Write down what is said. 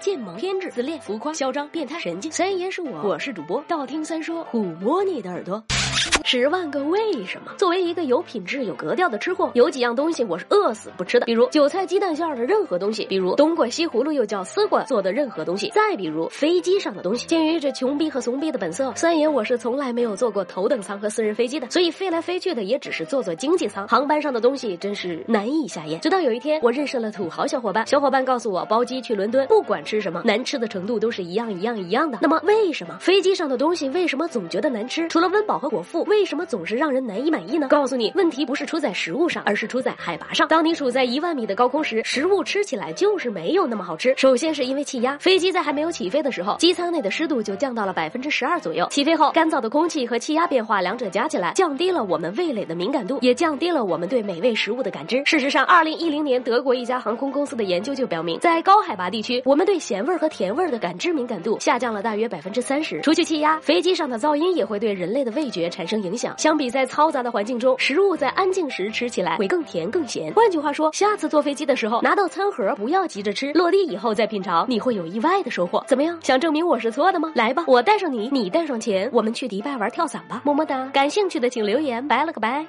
贱萌、偏执、自恋、浮夸、嚣张、变态、神经。三爷是我，我是主播，道听三说，抚摸你的耳朵。十万个为什么？作为一个有品质、有格调的吃货，有几样东西我是饿死不吃的，比如韭菜鸡蛋馅的任何东西，比如冬瓜、西葫芦又叫丝瓜做的任何东西，再比如飞机上的东西。鉴于这穷逼和怂逼的本色，三爷我是从来没有坐过头等舱和私人飞机的，所以飞来飞去的也只是坐坐经济舱。航班上的东西真是难以下咽。直到有一天，我认识了土豪小伙伴，小伙伴告诉我，包机去伦敦，不管吃什么，难吃的程度都是一样一样一样的。那么为什么飞机上的东西为什么总觉得难吃？除了温饱和果腹，为什么总是让人难以满意呢？告诉你，问题不是出在食物上，而是出在海拔上。当你处在一万米的高空时，食物吃起来就是没有那么好吃。首先是因为气压，飞机在还没有起飞的时候，机舱内的湿度就降到了百分之十二左右。起飞后，干燥的空气和气压变化，两者加起来，降低了我们味蕾的敏感度，也降低了我们对美味食物的感知。事实上，二零一零年德国一家航空公司的研究就表明，在高海拔地区，我们对咸味和甜味的感知敏感度下降了大约百分之三十。除去气压，飞机上的噪音也会对人类的味觉产生影响。相比在嘈杂的环境中，食物在安静时吃起来会更甜更咸。换句话说，下次坐飞机的时候拿到餐盒不要急着吃，落地以后再品尝，你会有意外的收获。怎么样？想证明我是错的吗？来吧，我带上你，你带上钱，我们去迪拜玩跳伞吧。么么哒！感兴趣的请留言，拜了个拜。